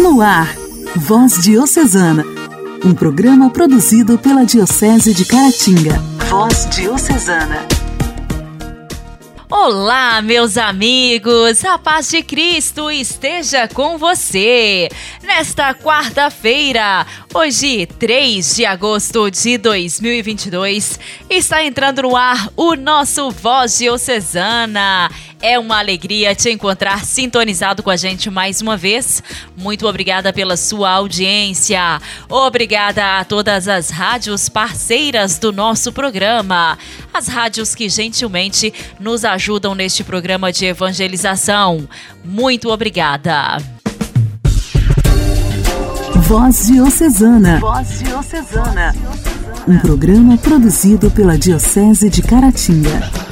No ar, Voz Diocesana, um programa produzido pela Diocese de Caratinga. Voz Diocesana. Olá, meus amigos! A paz de Cristo esteja com você! Nesta quarta-feira, hoje, 3 de agosto de 2022, está entrando no ar o nosso Voz Diocesana. É uma alegria te encontrar sintonizado com a gente mais uma vez. Muito obrigada pela sua audiência. Obrigada a todas as rádios parceiras do nosso programa. As rádios que gentilmente nos ajudam neste programa de evangelização. Muito obrigada. Voz Diocesana. Voz Diocesana. Um programa produzido pela Diocese de Caratinga.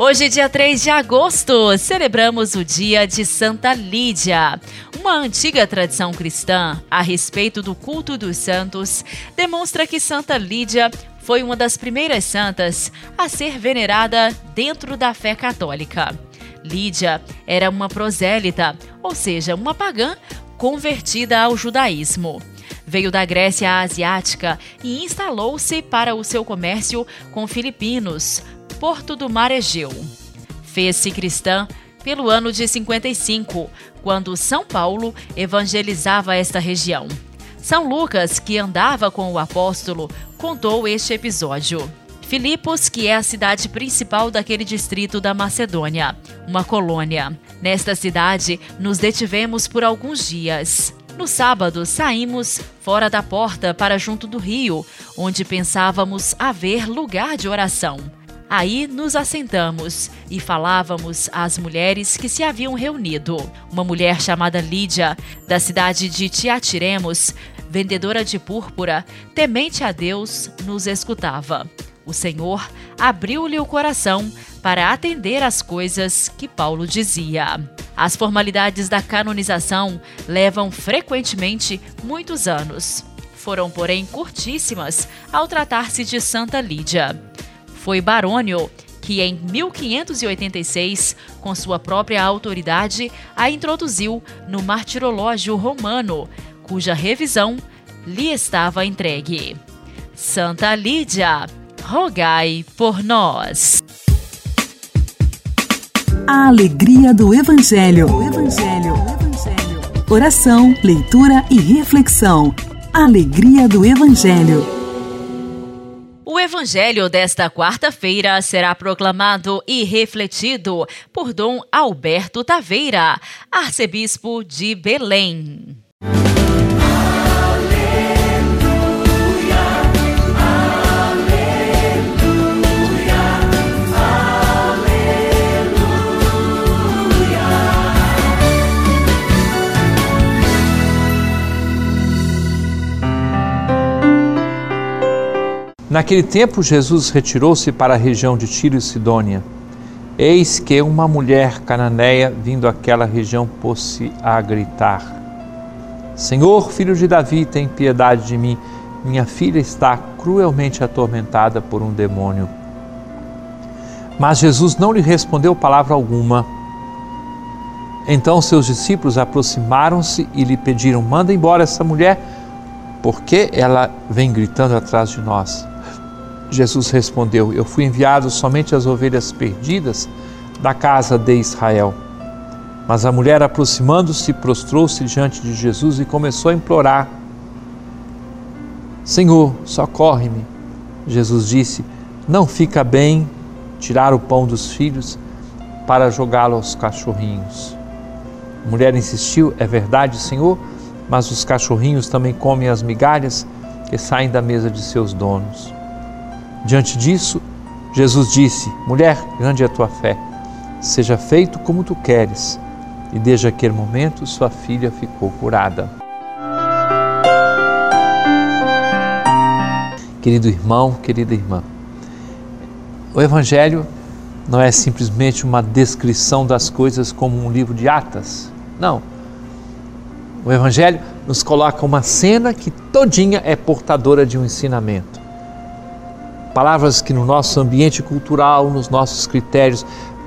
Hoje, dia 3 de agosto, celebramos o dia de Santa Lídia. Uma antiga tradição cristã a respeito do culto dos santos demonstra que Santa Lídia foi uma das primeiras santas a ser venerada dentro da fé católica. Lídia era uma prosélita, ou seja, uma pagã convertida ao judaísmo. Veio da Grécia Asiática e instalou-se para o seu comércio com filipinos, Porto do Mar Egeu. Fez-se cristã pelo ano de 55, quando São Paulo evangelizava esta região. São Lucas, que andava com o apóstolo, contou este episódio. Filipos, que é a cidade principal daquele distrito da Macedônia, uma colônia. Nesta cidade, nos detivemos por alguns dias. No sábado, saímos fora da porta para junto do rio, onde pensávamos haver lugar de oração. Aí nos assentamos e falávamos às mulheres que se haviam reunido. Uma mulher chamada Lídia, da cidade de Tiatiremos, vendedora de púrpura, temente a Deus, nos escutava. O Senhor abriu-lhe o coração para atender às coisas que Paulo dizia. As formalidades da canonização levam frequentemente muitos anos. Foram, porém, curtíssimas ao tratar-se de Santa Lídia. Foi Barônio que em 1586, com sua própria autoridade, a introduziu no martirológio romano, cuja revisão lhe estava entregue. Santa Lídia, rogai por nós. A alegria do Evangelho. Evangelho. Evangelho. Oração, leitura e reflexão. Alegria do Evangelho. O evangelho desta quarta-feira será proclamado e refletido por Dom Alberto Taveira, arcebispo de Belém. Naquele tempo, Jesus retirou-se para a região de Tiro e Sidônia. Eis que uma mulher cananeia, vindo àquela região, pôs-se a gritar: Senhor, filho de Davi, tem piedade de mim. Minha filha está cruelmente atormentada por um demônio. Mas Jesus não lhe respondeu palavra alguma. Então seus discípulos aproximaram-se e lhe pediram: Manda embora essa mulher, porque ela vem gritando atrás de nós. Jesus respondeu: Eu fui enviado somente às ovelhas perdidas da casa de Israel. Mas a mulher, aproximando-se, prostrou-se diante de Jesus e começou a implorar: Senhor, socorre-me. Jesus disse: Não fica bem tirar o pão dos filhos para jogá-lo aos cachorrinhos. A mulher insistiu: É verdade, Senhor, mas os cachorrinhos também comem as migalhas que saem da mesa de seus donos. Diante disso, Jesus disse: Mulher, grande é a tua fé, seja feito como tu queres. E desde aquele momento, sua filha ficou curada. Querido irmão, querida irmã, o Evangelho não é simplesmente uma descrição das coisas como um livro de atas. Não. O Evangelho nos coloca uma cena que todinha é portadora de um ensinamento. Palavras que no nosso ambiente cultural, nos nossos critérios,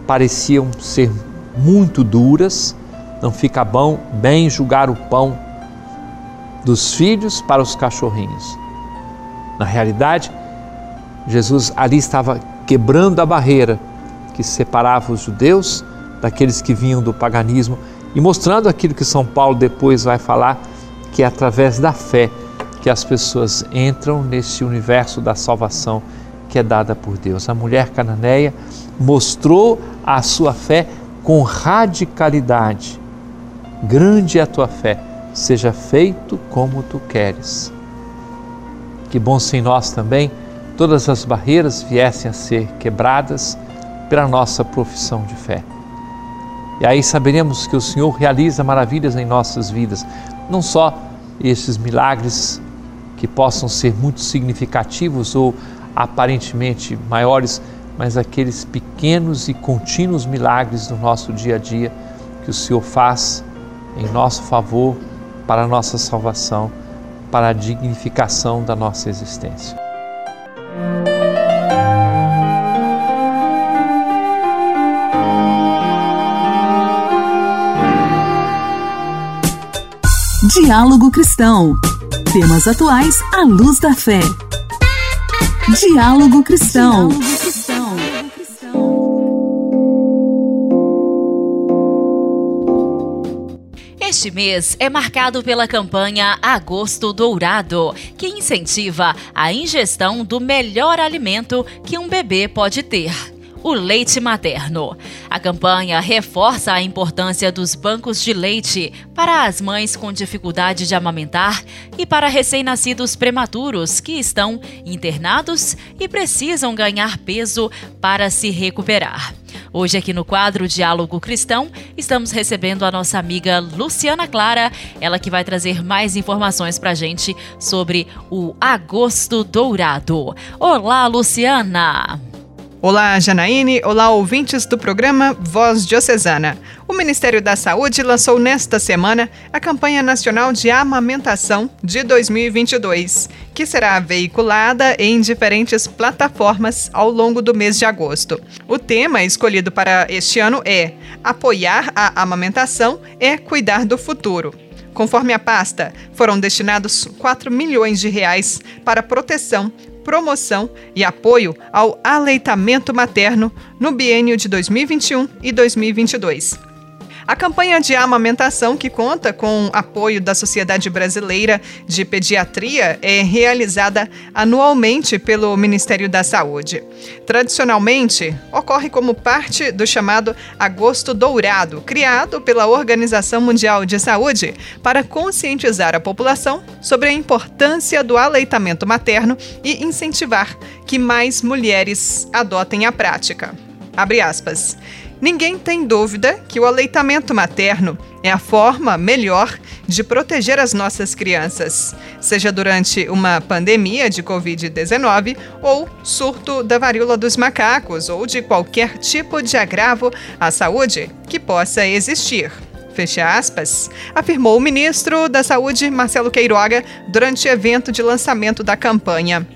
pareciam ser muito duras, não fica bom bem julgar o pão dos filhos para os cachorrinhos. Na realidade, Jesus ali estava quebrando a barreira que separava os judeus daqueles que vinham do paganismo e mostrando aquilo que São Paulo depois vai falar, que é através da fé que as pessoas entram nesse universo da salvação que é dada por Deus. A mulher cananeia mostrou a sua fé com radicalidade. Grande é a tua fé, seja feito como tu queres. Que bom se em nós também todas as barreiras viessem a ser quebradas pela nossa profissão de fé. E aí saberemos que o Senhor realiza maravilhas em nossas vidas, não só esses milagres que possam ser muito significativos ou aparentemente maiores, mas aqueles pequenos e contínuos milagres do nosso dia a dia que o Senhor faz em nosso favor, para a nossa salvação, para a dignificação da nossa existência. Diálogo Cristão. Temas atuais à luz da fé. Diálogo Cristão. Este mês é marcado pela campanha Agosto Dourado, que incentiva a ingestão do melhor alimento que um bebê pode ter o leite materno. A campanha reforça a importância dos bancos de leite para as mães com dificuldade de amamentar e para recém-nascidos prematuros que estão internados e precisam ganhar peso para se recuperar. Hoje, aqui no quadro Diálogo Cristão, estamos recebendo a nossa amiga Luciana Clara, ela que vai trazer mais informações para a gente sobre o Agosto Dourado. Olá, Luciana! Olá, Janaíne. Olá, ouvintes do programa Voz Diocesana. O Ministério da Saúde lançou nesta semana a campanha nacional de amamentação de 2022, que será veiculada em diferentes plataformas ao longo do mês de agosto. O tema escolhido para este ano é Apoiar a amamentação é cuidar do futuro. Conforme a pasta, foram destinados 4 milhões de reais para proteção, promoção e apoio ao aleitamento materno no biênio de 2021 e 2022. A campanha de amamentação, que conta com apoio da Sociedade Brasileira de Pediatria, é realizada anualmente pelo Ministério da Saúde. Tradicionalmente, ocorre como parte do chamado Agosto Dourado, criado pela Organização Mundial de Saúde para conscientizar a população sobre a importância do aleitamento materno e incentivar que mais mulheres adotem a prática. Abre aspas. Ninguém tem dúvida que o aleitamento materno é a forma melhor de proteger as nossas crianças, seja durante uma pandemia de Covid-19 ou surto da varíola dos macacos ou de qualquer tipo de agravo à saúde que possa existir. Fecha aspas, afirmou o ministro da Saúde, Marcelo Queiroga, durante evento de lançamento da campanha.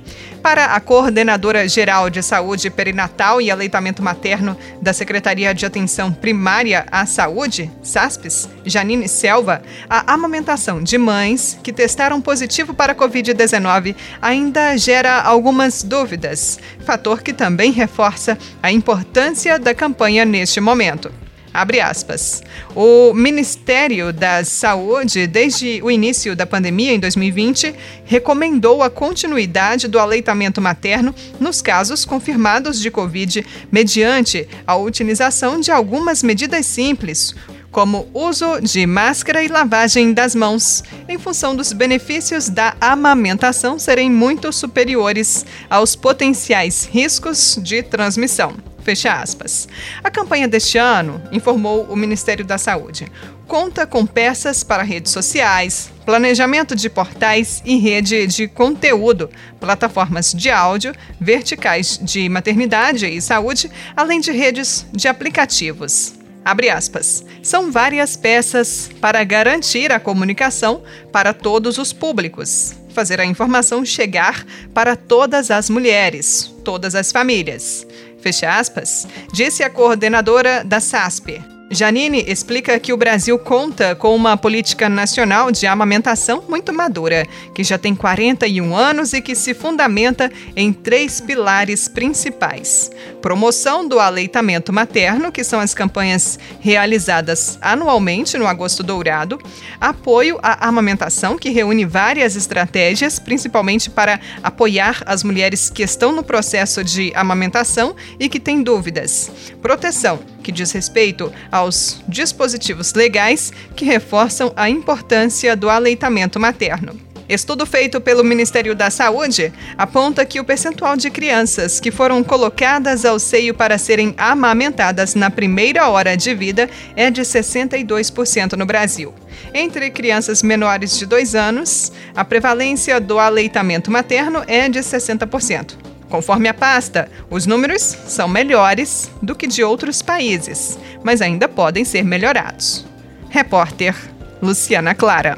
Para a coordenadora geral de saúde perinatal e aleitamento materno da Secretaria de Atenção Primária à Saúde, SASPES, Janine Selva, a amamentação de mães que testaram positivo para a Covid-19 ainda gera algumas dúvidas, fator que também reforça a importância da campanha neste momento. Abre aspas. O Ministério da Saúde, desde o início da pandemia em 2020, recomendou a continuidade do aleitamento materno nos casos confirmados de Covid, mediante a utilização de algumas medidas simples, como uso de máscara e lavagem das mãos, em função dos benefícios da amamentação serem muito superiores aos potenciais riscos de transmissão. Fecha aspas. A campanha deste ano, informou o Ministério da Saúde, conta com peças para redes sociais, planejamento de portais e rede de conteúdo, plataformas de áudio, verticais de maternidade e saúde, além de redes de aplicativos. Abre aspas. São várias peças para garantir a comunicação para todos os públicos, fazer a informação chegar para todas as mulheres, todas as famílias fecha aspas, disse a coordenadora da SASP. Janine explica que o Brasil conta com uma política nacional de amamentação muito madura, que já tem 41 anos e que se fundamenta em três pilares principais: promoção do aleitamento materno, que são as campanhas realizadas anualmente no Agosto Dourado, apoio à amamentação, que reúne várias estratégias, principalmente para apoiar as mulheres que estão no processo de amamentação e que têm dúvidas, proteção que diz respeito aos dispositivos legais que reforçam a importância do aleitamento materno. Estudo feito pelo Ministério da Saúde aponta que o percentual de crianças que foram colocadas ao seio para serem amamentadas na primeira hora de vida é de 62% no Brasil. Entre crianças menores de 2 anos, a prevalência do aleitamento materno é de 60%. Conforme a pasta, os números são melhores do que de outros países, mas ainda podem ser melhorados. Repórter Luciana Clara.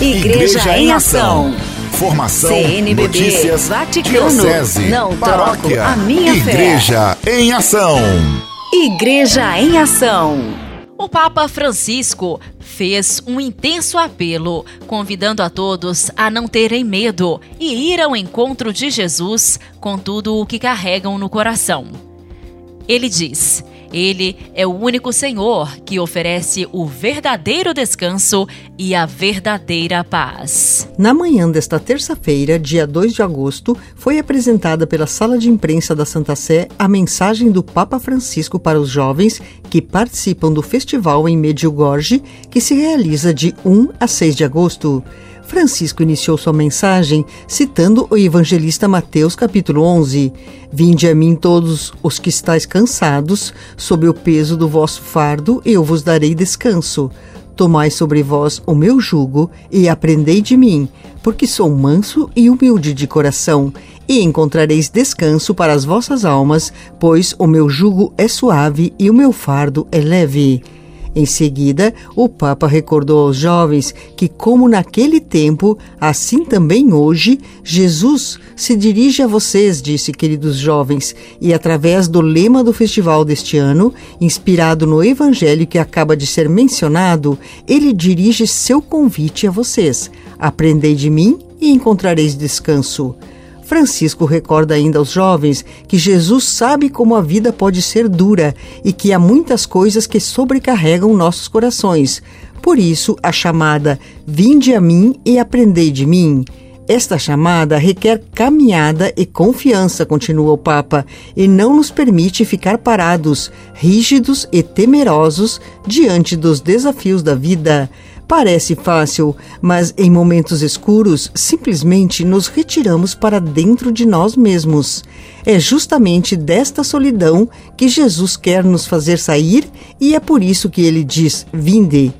Igreja, Igreja em Ação. Formação, CNBB, notícias, Vaticano, diocese, não paróquia, a minha Igreja fé. em Ação. Igreja em Ação. O Papa Francisco fez um intenso apelo, convidando a todos a não terem medo e ir ao encontro de Jesus com tudo o que carregam no coração. Ele diz: ele é o único Senhor que oferece o verdadeiro descanso e a verdadeira paz. Na manhã desta terça-feira, dia 2 de agosto, foi apresentada pela Sala de Imprensa da Santa Sé a mensagem do Papa Francisco para os jovens que participam do festival em Medjugorje, que se realiza de 1 a 6 de agosto. Francisco iniciou sua mensagem citando o evangelista Mateus capítulo 11: Vinde a mim todos os que estáis cansados, sob o peso do vosso fardo, eu vos darei descanso. Tomai sobre vós o meu jugo e aprendei de mim, porque sou manso e humilde de coração, e encontrareis descanso para as vossas almas, pois o meu jugo é suave e o meu fardo é leve. Em seguida, o Papa recordou aos jovens que, como naquele tempo, assim também hoje, Jesus se dirige a vocês, disse, queridos jovens, e através do lema do festival deste ano, inspirado no evangelho que acaba de ser mencionado, ele dirige seu convite a vocês: Aprendei de mim e encontrareis descanso. Francisco recorda ainda aos jovens que Jesus sabe como a vida pode ser dura e que há muitas coisas que sobrecarregam nossos corações. Por isso, a chamada Vinde a mim e aprendei de mim. Esta chamada requer caminhada e confiança, continua o Papa, e não nos permite ficar parados, rígidos e temerosos diante dos desafios da vida. Parece fácil, mas em momentos escuros simplesmente nos retiramos para dentro de nós mesmos. É justamente desta solidão que Jesus quer nos fazer sair e é por isso que ele diz: Vinde.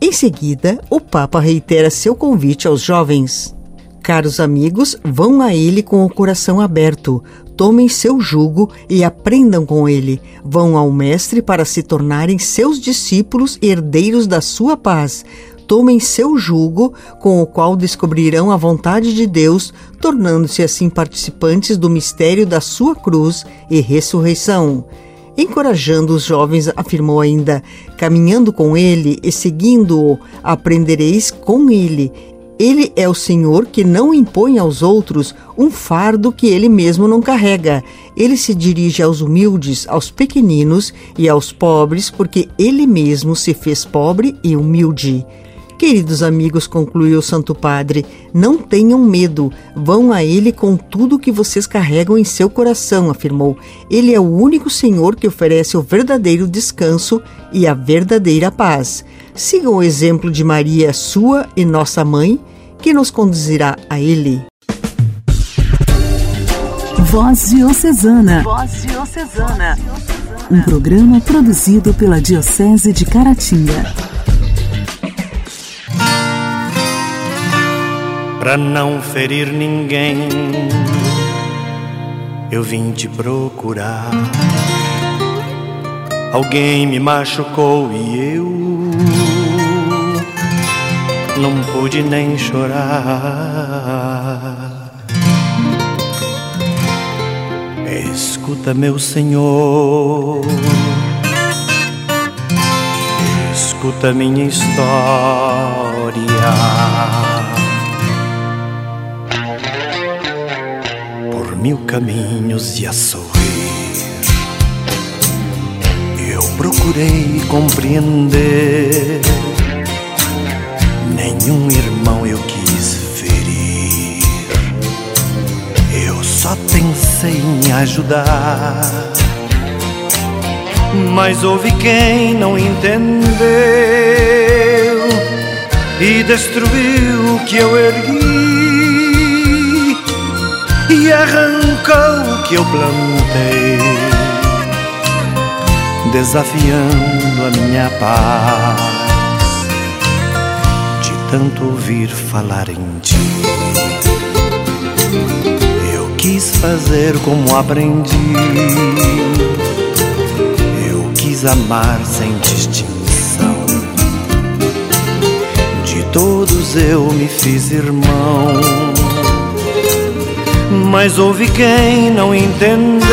Em seguida, o Papa reitera seu convite aos jovens. Caros amigos, vão a ele com o coração aberto, tomem seu jugo e aprendam com ele. Vão ao Mestre para se tornarem seus discípulos herdeiros da sua paz tomem seu jugo, com o qual descobrirão a vontade de Deus, tornando-se assim participantes do mistério da sua cruz e ressurreição. Encorajando os jovens, afirmou ainda: caminhando com ele e seguindo-o, aprendereis com ele. Ele é o Senhor que não impõe aos outros um fardo que ele mesmo não carrega. Ele se dirige aos humildes, aos pequeninos e aos pobres, porque ele mesmo se fez pobre e humilde. Queridos amigos, concluiu o Santo Padre, não tenham medo, vão a Ele com tudo que vocês carregam em seu coração, afirmou. Ele é o único Senhor que oferece o verdadeiro descanso e a verdadeira paz. Sigam o exemplo de Maria, sua e nossa mãe, que nos conduzirá a Ele. Voz Diocesana. Voz Diocesana. Um programa produzido pela Diocese de Caratinga. Pra não ferir ninguém, eu vim te procurar. Alguém me machucou e eu não pude nem chorar. Escuta, meu Senhor, escuta minha história. Mil caminhos e a sorrir, eu procurei compreender. Nenhum irmão eu quis ferir. Eu só pensei em ajudar mas houve quem não entendeu e destruiu o que eu ergui e arrancou o que eu plantei, desafiando a minha paz de tanto ouvir falar em ti. Eu quis fazer como aprendi quis amar sem distinção. De todos eu me fiz irmão, mas houve quem não entendeu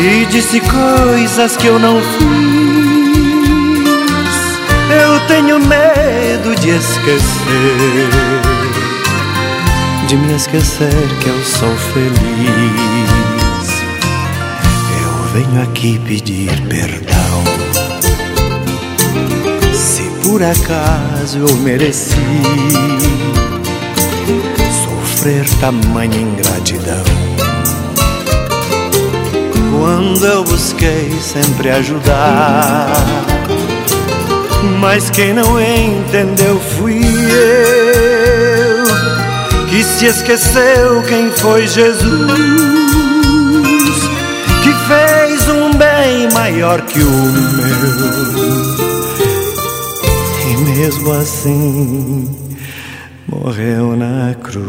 e disse coisas que eu não fiz. Eu tenho medo de esquecer, de me esquecer que eu sou feliz venho aqui pedir perdão. Se por acaso eu mereci sofrer tamanha ingratidão. Quando eu busquei sempre ajudar, mas quem não entendeu fui eu, que se esqueceu quem foi Jesus maior que o meu. E mesmo assim morreu na cruz.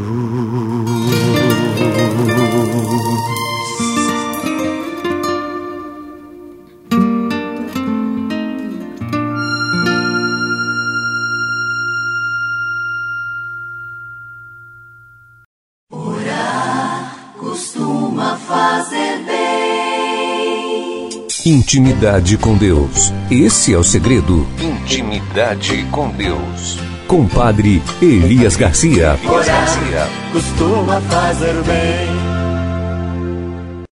Intimidade com Deus. Esse é o segredo. Intimidade com Deus. Com Padre Elias Garcia. Elias Garcia. Costuma fazer bem.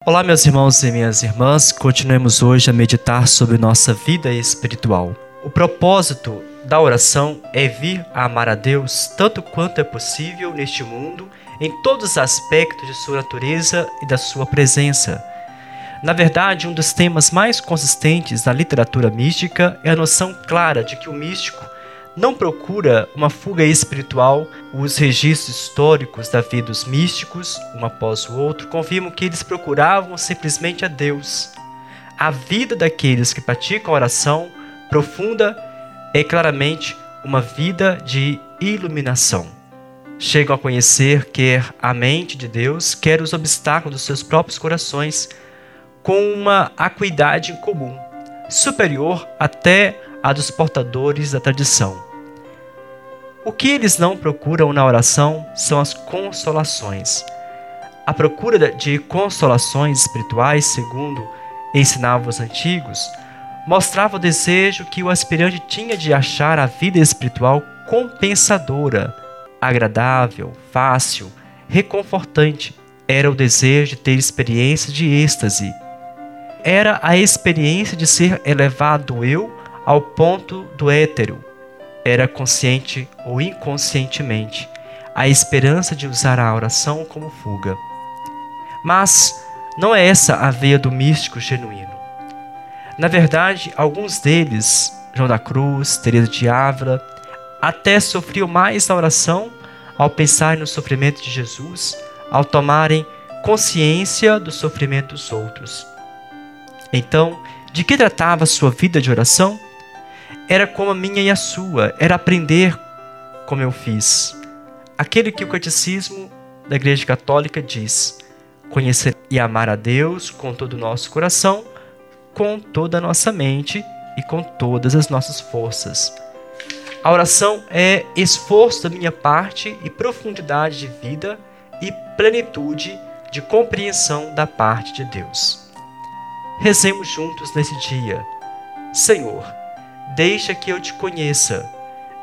Olá, meus irmãos e minhas irmãs. Continuemos hoje a meditar sobre nossa vida espiritual. O propósito da oração é vir a amar a Deus tanto quanto é possível neste mundo, em todos os aspectos de sua natureza e da sua presença na verdade, um dos temas mais consistentes da literatura mística é a noção clara de que o místico não procura uma fuga espiritual. Os registros históricos da vida dos místicos, um após o outro, confirmam que eles procuravam simplesmente a Deus. A vida daqueles que praticam a oração profunda é claramente uma vida de iluminação. Chegam a conhecer quer a mente de Deus, quer os obstáculos dos seus próprios corações com uma acuidade comum, superior até a dos portadores da tradição. O que eles não procuram na oração são as consolações. A procura de consolações espirituais, segundo ensinavam os antigos, mostrava o desejo que o aspirante tinha de achar a vida espiritual compensadora, agradável, fácil, reconfortante. Era o desejo de ter experiência de êxtase, era a experiência de ser elevado eu ao ponto do hétero. Era consciente ou inconscientemente a esperança de usar a oração como fuga. Mas não é essa a veia do místico genuíno. Na verdade, alguns deles, João da Cruz, Teresa de Ávila, até sofriam mais na oração ao pensar no sofrimento de Jesus, ao tomarem consciência do sofrimento dos outros. Então, de que tratava sua vida de oração? Era como a minha e a sua, era aprender como eu fiz. Aquele que o catecismo da Igreja Católica diz: conhecer e amar a Deus com todo o nosso coração, com toda a nossa mente e com todas as nossas forças. A oração é esforço da minha parte e profundidade de vida e plenitude de compreensão da parte de Deus. Rezemos juntos nesse dia. Senhor, deixa que eu te conheça.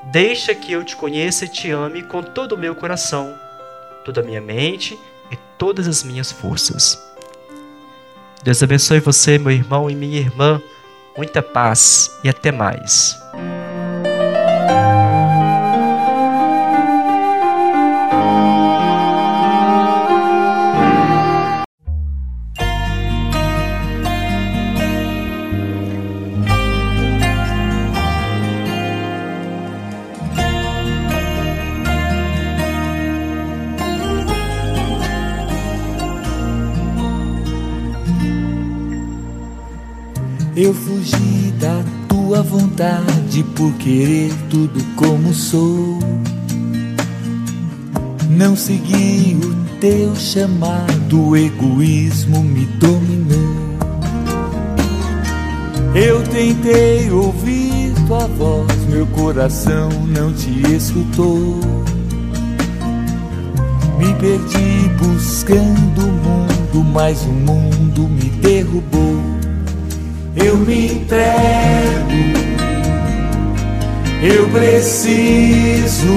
Deixa que eu te conheça e te ame com todo o meu coração, toda a minha mente e todas as minhas forças. Deus abençoe você, meu irmão e minha irmã. Muita paz e até mais. Por querer tudo como sou. Não segui o teu chamado, o egoísmo me dominou. Eu tentei ouvir tua voz, meu coração não te escutou. Me perdi buscando o mundo, mas o mundo me derrubou eu me entrego, eu preciso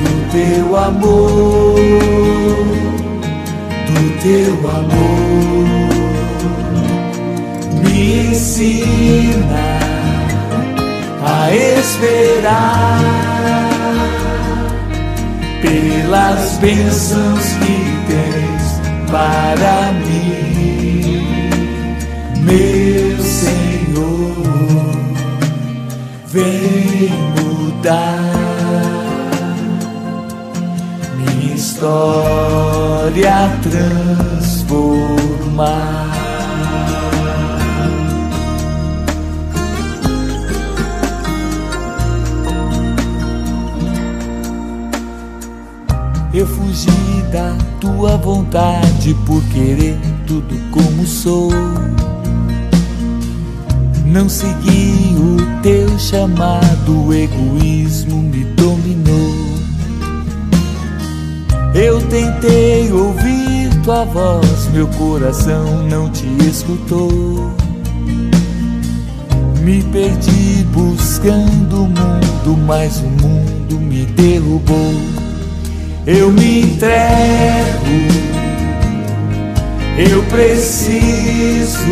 do teu amor, do teu amor. Me ensina a esperar pelas bênçãos que tens para mim vem mudar minha história, transformar. Eu fugi da tua vontade por querer tudo como sou. Não segui o teu chamado, o egoísmo me dominou. Eu tentei ouvir tua voz, meu coração não te escutou. Me perdi buscando o mundo, mas o mundo me derrubou. Eu me entrego, eu preciso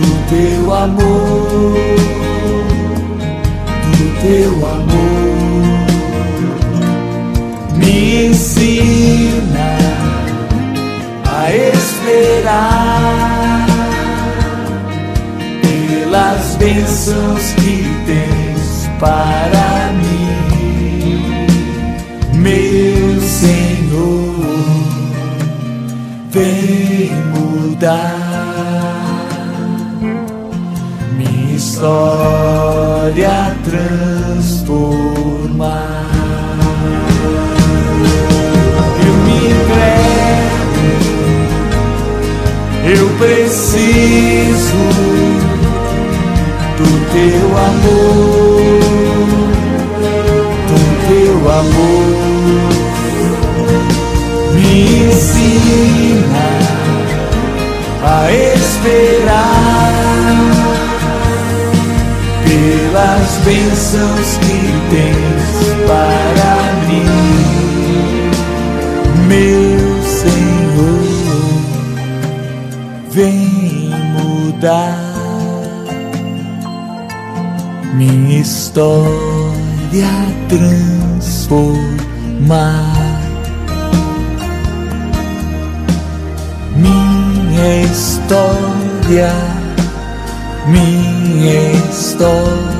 do teu amor, do teu amor. Me ensina a esperar pelas bênçãos que tens para mim, meu Senhor. Vem mudar história transformar. Eu me entrego, eu preciso do teu amor, do teu amor. Me ensina pelas bênçãos que tens para mim, meu Senhor, vem mudar minha história, transformar minha história minha história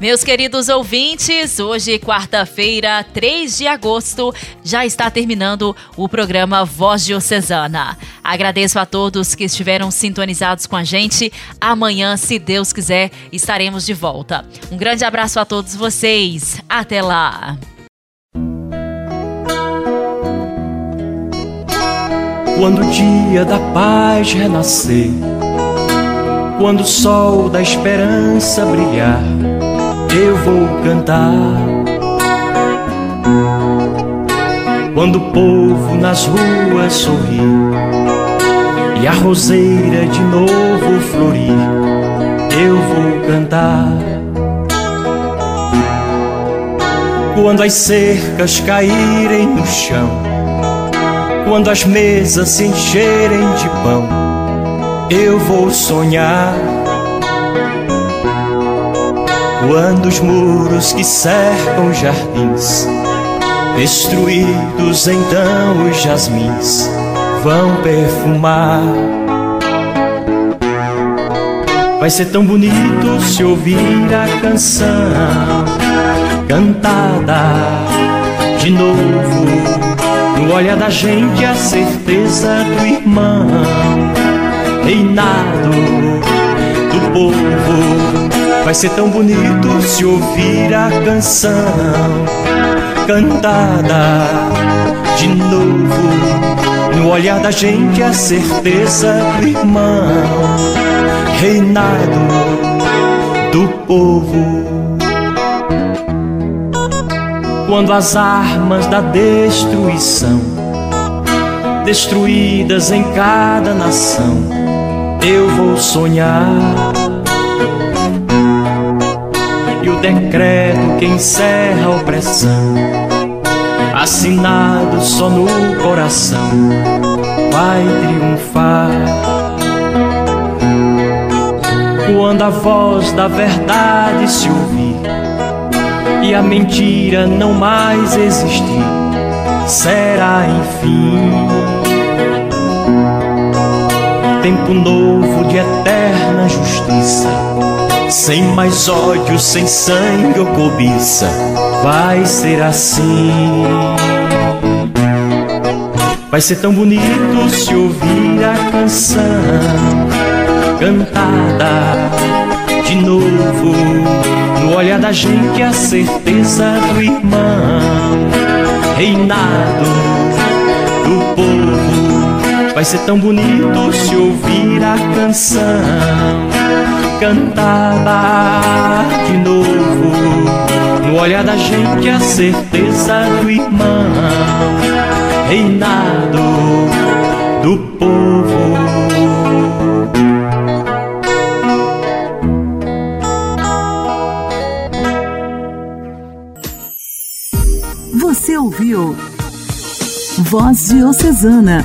Meus queridos ouvintes, hoje, quarta-feira, 3 de agosto, já está terminando o programa Voz Diocesana. Agradeço a todos que estiveram sintonizados com a gente. Amanhã, se Deus quiser, estaremos de volta. Um grande abraço a todos vocês. Até lá! Quando o dia da paz renascer, quando o sol da esperança brilhar, eu vou cantar. Quando o povo nas ruas sorrir e a roseira de novo florir, eu vou cantar. Quando as cercas caírem no chão, quando as mesas se encherem de pão, eu vou sonhar. Quando os muros que cercam jardins, destruídos então os jasmins, vão perfumar. Vai ser tão bonito se ouvir a canção cantada de novo. No olhar da gente a certeza do irmão, reinado do povo. Vai ser tão bonito se ouvir a canção cantada de novo. No olhar da gente a certeza do irmão, reinado do povo quando as armas da destruição, destruídas em cada nação, eu vou sonhar. Decreto que encerra a opressão, assinado só no coração, vai triunfar. Quando a voz da verdade se ouvir e a mentira não mais existir, será enfim. Tempo novo de eterna justiça, sem mais ódio, sem sangue ou cobiça, vai ser assim. Vai ser tão bonito se ouvir a canção cantada de novo. No olhar da gente a certeza do irmão, reinado. Vai ser tão bonito se ouvir a canção cantada de novo. No olhar da gente a certeza do irmão, reinado do povo. Você ouviu Voz Diocesana,